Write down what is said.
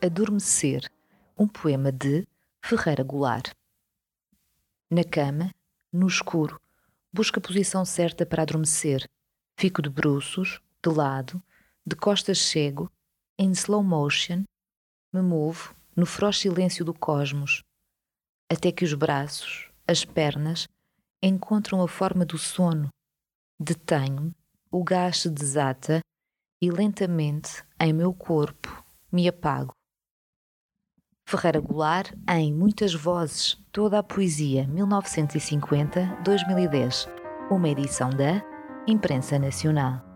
Adormecer, um poema de Ferreira Goulart. Na cama, no escuro, busco a posição certa para adormecer. Fico de bruços, de lado, de costas cego, em slow motion, me movo no feroz silêncio do cosmos, até que os braços, as pernas, encontram a forma do sono. Detenho-me, o gás se desata e lentamente, em meu corpo, me apago. Ferreira Goulart em Muitas Vozes, toda a poesia 1950-2010, uma edição da Imprensa Nacional.